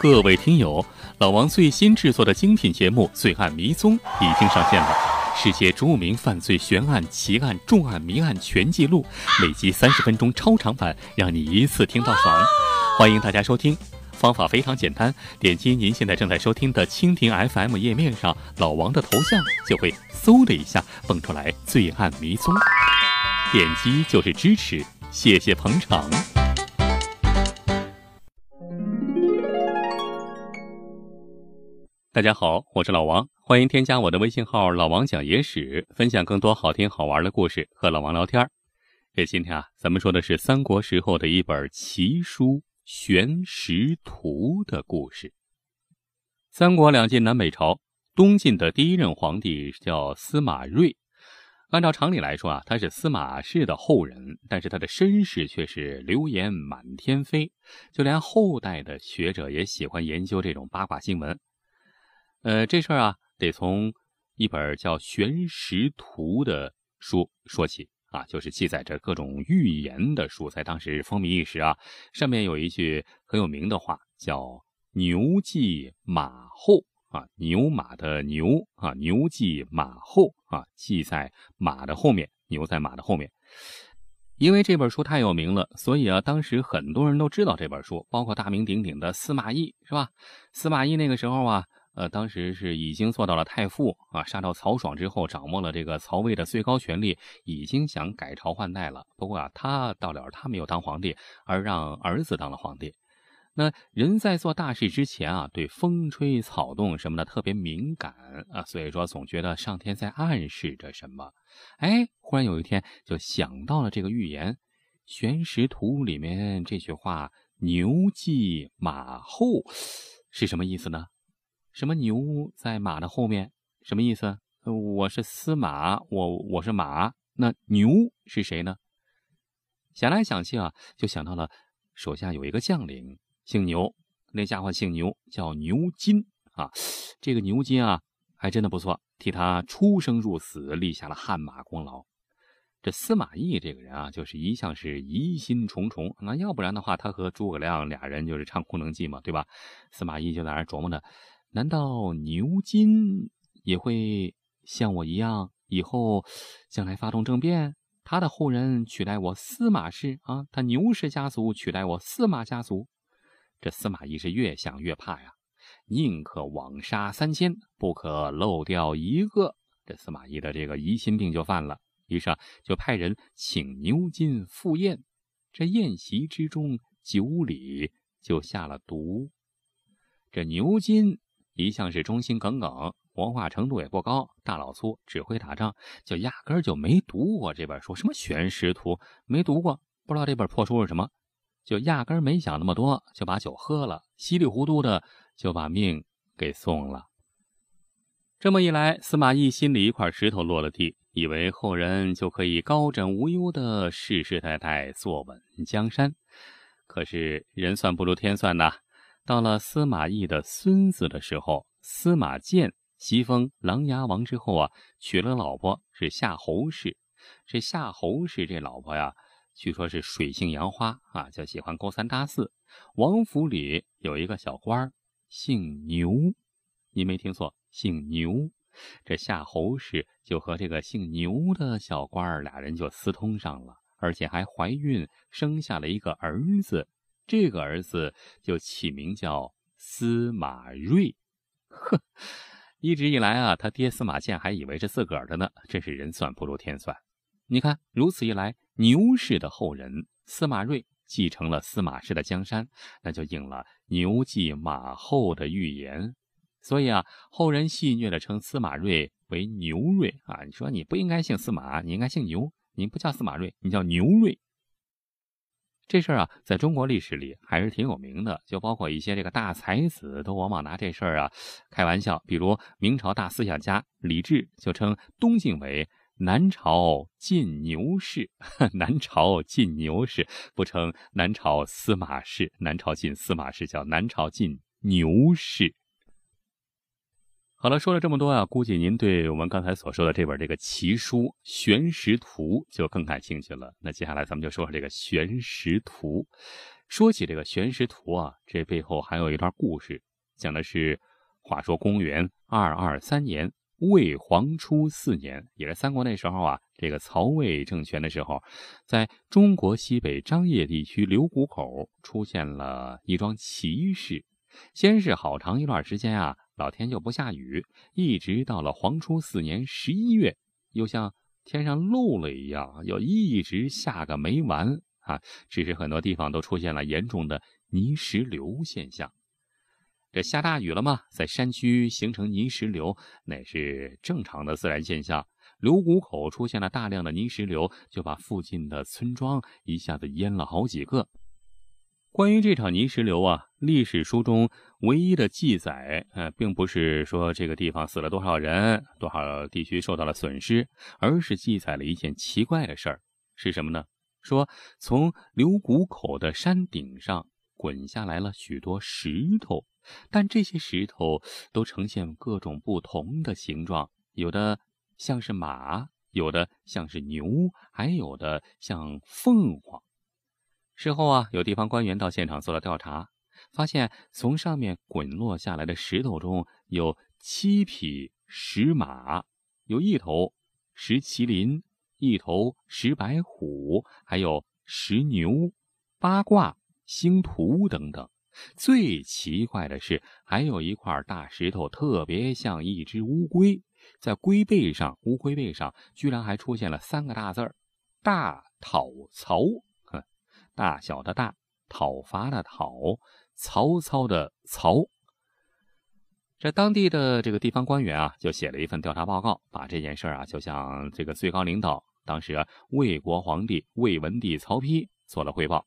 各位听友，老王最新制作的精品节目《罪案迷踪》已经上线了，世界著名犯罪悬案、奇案、重案、谜案全记录，每集三十分钟超长版，让你一次听到爽。欢迎大家收听，方法非常简单，点击您现在正在收听的蜻蜓 FM 页面上老王的头像，就会嗖的一下蹦出来《罪案迷踪》，点击就是支持，谢谢捧场。大家好，我是老王，欢迎添加我的微信号“老王讲野史”，分享更多好听好玩的故事，和老王聊天。这今天啊，咱们说的是三国时候的一本奇书《玄石图》的故事。三国两晋南北朝，东晋的第一任皇帝叫司马睿。按照常理来说啊，他是司马氏的后人，但是他的身世却是流言满天飞，就连后代的学者也喜欢研究这种八卦新闻。呃，这事儿啊，得从一本叫《玄石图》的书说起啊，就是记载着各种预言的书，在当时风靡一时啊。上面有一句很有名的话，叫“牛记马后”啊，牛马的牛啊，牛记马后啊，记在马的后面，牛在马的后面。因为这本书太有名了，所以啊，当时很多人都知道这本书，包括大名鼎鼎的司马懿，是吧？司马懿那个时候啊。呃，当时是已经做到了太傅啊，杀掉曹爽之后，掌握了这个曹魏的最高权力，已经想改朝换代了。不过啊，他到了他没有当皇帝，而让儿子当了皇帝。那人在做大事之前啊，对风吹草动什么的特别敏感啊，所以说总觉得上天在暗示着什么。哎，忽然有一天就想到了这个预言，《玄石图》里面这句话“牛记马后”是什么意思呢？什么牛在马的后面？什么意思？我是司马，我我是马，那牛是谁呢？想来想去啊，就想到了手下有一个将领姓牛，那家伙姓牛，叫牛金啊。这个牛金啊，还真的不错，替他出生入死立下了汗马功劳。这司马懿这个人啊，就是一向是疑心重重，那要不然的话，他和诸葛亮俩人就是唱空能计嘛，对吧？司马懿就在那琢磨着。难道牛金也会像我一样，以后将来发动政变，他的后人取代我司马氏啊？他牛氏家族取代我司马家族？这司马懿是越想越怕呀，宁可枉杀三千，不可漏掉一个。这司马懿的这个疑心病就犯了，于是就派人请牛金赴宴。这宴席之中，酒里就下了毒。这牛金。一向是忠心耿耿，文化程度也不高，大老粗，只会打仗，就压根儿就没读过这本书，什么《玄石图》没读过，不知道这本破书是什么，就压根儿没想那么多，就把酒喝了，稀里糊涂的就把命给送了。这么一来，司马懿心里一块石头落了地，以为后人就可以高枕无忧的世世代代坐稳江山，可是人算不如天算呐。到了司马懿的孙子的时候，司马鉴袭封琅琊王之后啊，娶了老婆是夏侯氏。这夏侯氏这老婆呀，据说是水性杨花啊，就喜欢勾三搭四。王府里有一个小官姓牛，你没听错，姓牛。这夏侯氏就和这个姓牛的小官俩人就私通上了，而且还怀孕，生下了一个儿子。这个儿子就起名叫司马睿，呵，一直以来啊，他爹司马迁还以为是自个儿的呢，真是人算不如天算。你看，如此一来，牛氏的后人司马睿继承了司马氏的江山，那就应了牛继马后的预言。所以啊，后人戏谑的称司马睿为牛睿啊。你说你不应该姓司马，你应该姓牛，你不叫司马睿，你叫牛睿。这事儿啊，在中国历史里还是挺有名的，就包括一些这个大才子都往往拿这事儿啊开玩笑。比如明朝大思想家李治就称东晋为南朝晋牛氏，南朝晋牛氏不称南朝司马氏，南朝晋司马氏叫南朝晋牛氏。好了，说了这么多啊，估计您对我们刚才所说的这本这个奇书《玄石图》就更感兴趣了。那接下来咱们就说说这个《玄石图》。说起这个玄石图啊，这背后还有一段故事，讲的是，话说公元二二三年魏黄初四年，也是三国那时候啊，这个曹魏政权的时候，在中国西北张掖地区刘谷口出现了一桩奇事。先是好长一段时间啊，老天就不下雨，一直到了黄初四年十一月，又像天上漏了一样，又一直下个没完。啊，只是很多地方都出现了严重的泥石流现象。这下大雨了嘛，在山区形成泥石流，那是正常的自然现象。流谷口出现了大量的泥石流，就把附近的村庄一下子淹了好几个。关于这场泥石流啊，历史书中唯一的记载，呃，并不是说这个地方死了多少人，多少地区受到了损失，而是记载了一件奇怪的事儿，是什么呢？说，从流谷口的山顶上滚下来了许多石头，但这些石头都呈现各种不同的形状，有的像是马，有的像是牛，还有的像凤凰。事后啊，有地方官员到现场做了调查，发现从上面滚落下来的石头中有七匹石马，有一头石麒麟。一头石白虎，还有石牛、八卦、星图等等。最奇怪的是，还有一块大石头，特别像一只乌龟，在龟背上，乌龟背上居然还出现了三个大字儿：“大讨曹”。哼，大小的“大”，讨伐的“讨”，曹操的“曹”。这当地的这个地方官员啊，就写了一份调查报告，把这件事啊，就向这个最高领导。当时，魏国皇帝魏文帝曹丕做了汇报。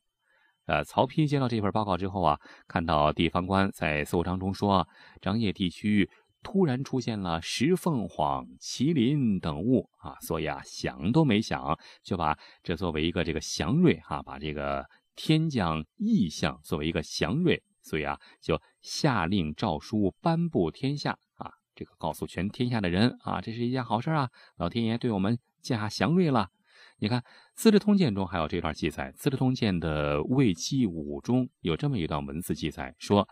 呃，曹丕接到这份报告之后啊，看到地方官在奏章中说，张掖地区突然出现了石凤凰、麒麟等物啊，所以啊，想都没想就把这作为一个这个祥瑞哈，把这个天降异象作为一个祥瑞，所以啊，就下令诏书颁布天下啊，这个告诉全天下的人啊，这是一件好事啊，老天爷对我们。加祥瑞了，你看《资治通鉴》中还有这段记载，《资治通鉴》的《魏纪武》中有这么一段文字记载，说：“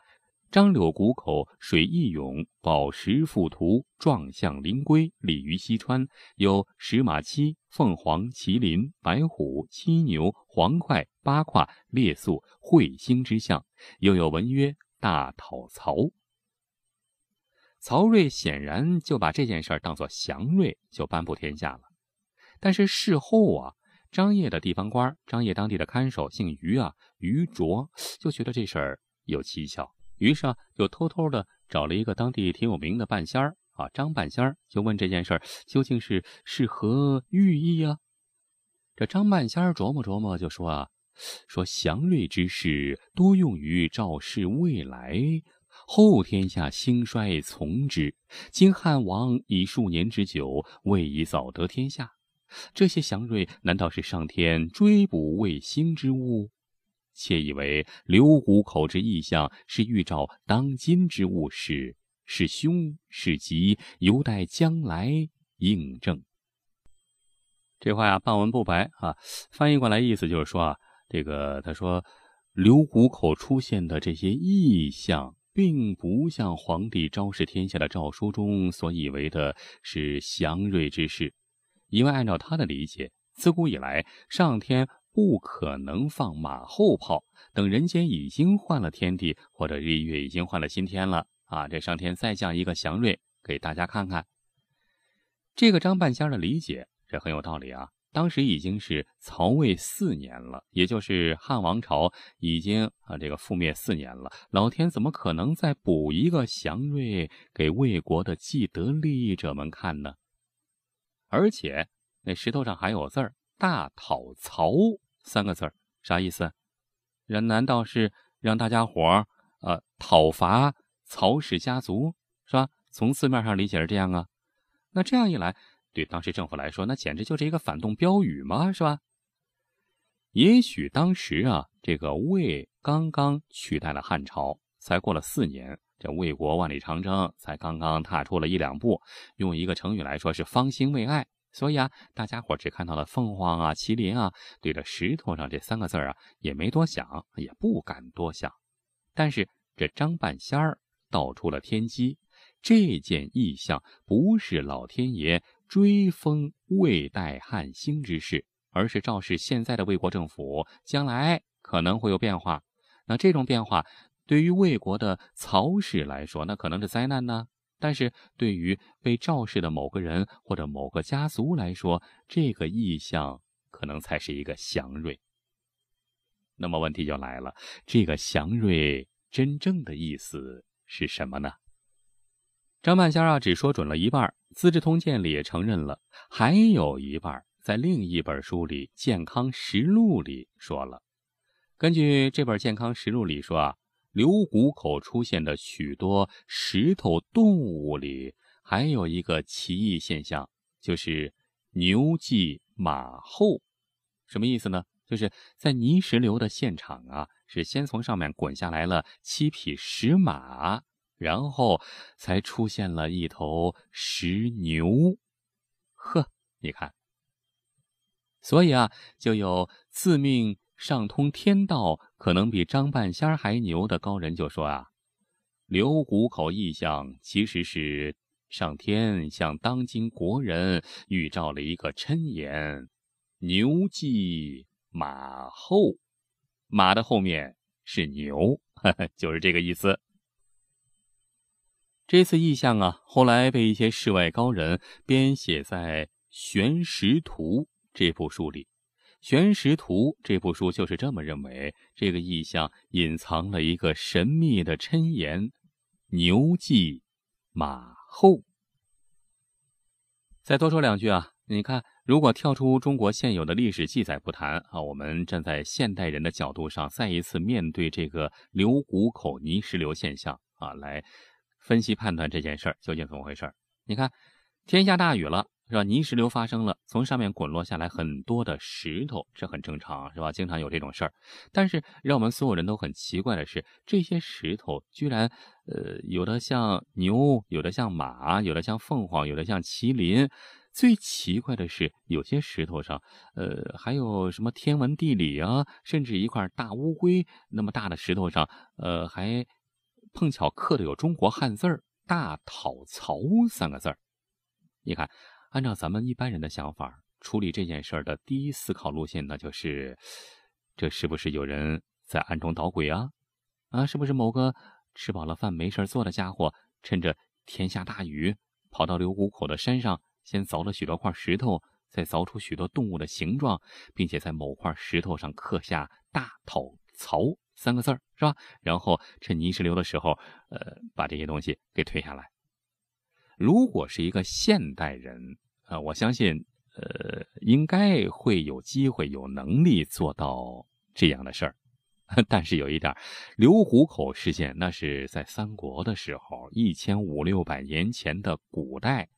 张柳谷口水义勇，宝石覆图，壮象灵龟，鲤鱼西川。有石马七、凤凰、麒麟、白虎、七牛、黄块、八卦、列宿、彗星之象。又有文曰：大讨曹。曹睿显然就把这件事儿当作祥瑞，就颁布天下了。”但是事后啊，张掖的地方官，张掖当地的看守姓于啊，于卓就觉得这事儿有蹊跷，于是啊，就偷偷的找了一个当地挺有名的半仙儿啊，张半仙儿，就问这件事究竟是是何寓意啊？这张半仙儿琢磨琢磨，就说啊，说祥瑞之事多用于昭示未来，后天下兴衰从之。今汉王以数年之久，未以早得天下。这些祥瑞难道是上天追捕卫星之物？窃以为流谷口之异象是预兆当今之物事，是凶是吉，犹待将来印证。这话呀，半文不白啊。翻译过来意思就是说啊，这个他说，流谷口出现的这些异象，并不像皇帝昭示天下的诏书中所以为的是祥瑞之事。因为按照他的理解，自古以来，上天不可能放马后炮，等人间已经换了天地，或者日月已经换了新天了啊，这上天再降一个祥瑞给大家看看。这个张半仙的理解这很有道理啊。当时已经是曹魏四年了，也就是汉王朝已经啊这个覆灭四年了，老天怎么可能再补一个祥瑞给魏国的既得利益者们看呢？而且那石头上还有字儿“大讨曹”三个字儿，啥意思？人难道是让大家伙儿呃讨伐曹氏家族是吧？从字面上理解是这样啊。那这样一来，对当时政府来说，那简直就是一个反动标语嘛，是吧？也许当时啊，这个魏刚刚取代了汉朝，才过了四年。这魏国万里长征才刚刚踏出了一两步，用一个成语来说是方兴未艾所以啊，大家伙只看到了凤凰啊、麒麟啊，对着石头上这三个字啊，也没多想，也不敢多想。但是这张半仙儿道出了天机，这件异象不是老天爷追封魏代汉兴之事，而是昭示现在的魏国政府将来可能会有变化。那这种变化，对于魏国的曹氏来说，那可能是灾难呢。但是对于被肇事的某个人或者某个家族来说，这个意象可能才是一个祥瑞。那么问题就来了，这个祥瑞真正的意思是什么呢？张半仙啊，只说准了一半，《资治通鉴》里也承认了，还有一半在另一本书里《健康实录》里说了。根据这本《健康实录》里说啊。流谷口出现的许多石头动物里，还有一个奇异现象，就是牛骑马后。什么意思呢？就是在泥石流的现场啊，是先从上面滚下来了七匹石马，然后才出现了一头石牛。呵，你看，所以啊，就有自命。上通天道，可能比张半仙还牛的高人就说啊，留谷口异象其实是上天向当今国人预兆了一个谶言：牛继马后，马的后面是牛，就是这个意思。这次异象啊，后来被一些世外高人编写在《玄石图》这部书里。《玄石图》这部书就是这么认为，这个意象隐藏了一个神秘的谶言：牛继马后。再多说两句啊，你看，如果跳出中国现有的历史记载不谈啊，我们站在现代人的角度上，再一次面对这个流谷口泥石流现象啊，来分析判断这件事儿究竟怎么回事你看，天下大雨了。是吧？泥石流发生了，从上面滚落下来很多的石头，这很正常，是吧？经常有这种事儿。但是让我们所有人都很奇怪的是，这些石头居然，呃，有的像牛，有的像马，有的像凤凰，有的像麒麟。最奇怪的是，有些石头上，呃，还有什么天文地理啊，甚至一块大乌龟那么大的石头上，呃，还碰巧刻的有中国汉字儿“大讨曹”三个字儿。你看。按照咱们一般人的想法处理这件事儿的第一思考路线，那就是：这是不是有人在暗中捣鬼啊？啊，是不是某个吃饱了饭没事做的家伙，趁着天下大雨，跑到流谷口的山上，先凿了许多块石头，再凿出许多动物的形状，并且在某块石头上刻下“大讨曹”三个字儿，是吧？然后趁泥石流的时候，呃，把这些东西给推下来。如果是一个现代人，啊，我相信，呃，应该会有机会、有能力做到这样的事儿。但是有一点，流虎口事件那是在三国的时候，一千五六百年前的古代，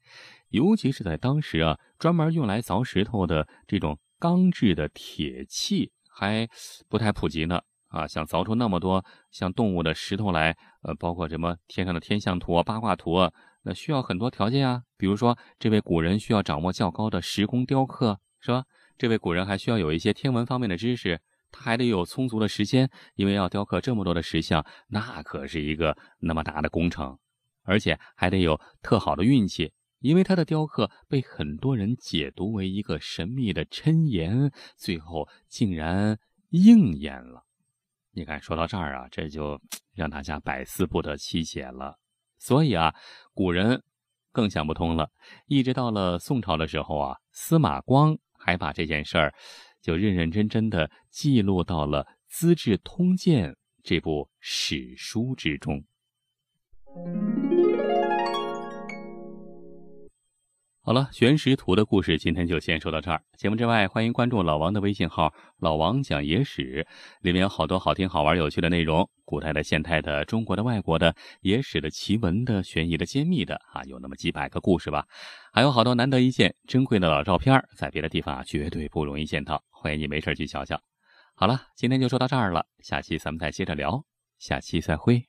尤其是在当时啊，专门用来凿石头的这种钢制的铁器还不太普及呢。啊，想凿出那么多像动物的石头来，呃，包括什么天上的天象图啊、八卦图啊。那需要很多条件啊，比如说，这位古人需要掌握较高的石工雕刻，是吧？这位古人还需要有一些天文方面的知识，他还得有充足的时间，因为要雕刻这么多的石像，那可是一个那么大的工程，而且还得有特好的运气，因为他的雕刻被很多人解读为一个神秘的谶言，最后竟然应验了。你看，说到这儿啊，这就 让大家百思不得其解了。所以啊，古人更想不通了。一直到了宋朝的时候啊，司马光还把这件事儿就认认真真的记录到了《资治通鉴》这部史书之中。好了，玄石图的故事今天就先说到这儿。节目之外，欢迎关注老王的微信号“老王讲野史”，里面有好多好听、好玩、有趣的内容。古代的、现代的、中国的、外国的、野史的、奇闻的、悬疑的、揭秘的，啊，有那么几百个故事吧。还有好多难得一见、珍贵的老照片，在别的地方绝对不容易见到。欢迎你没事去瞧瞧。好了，今天就说到这儿了，下期咱们再接着聊。下期再会。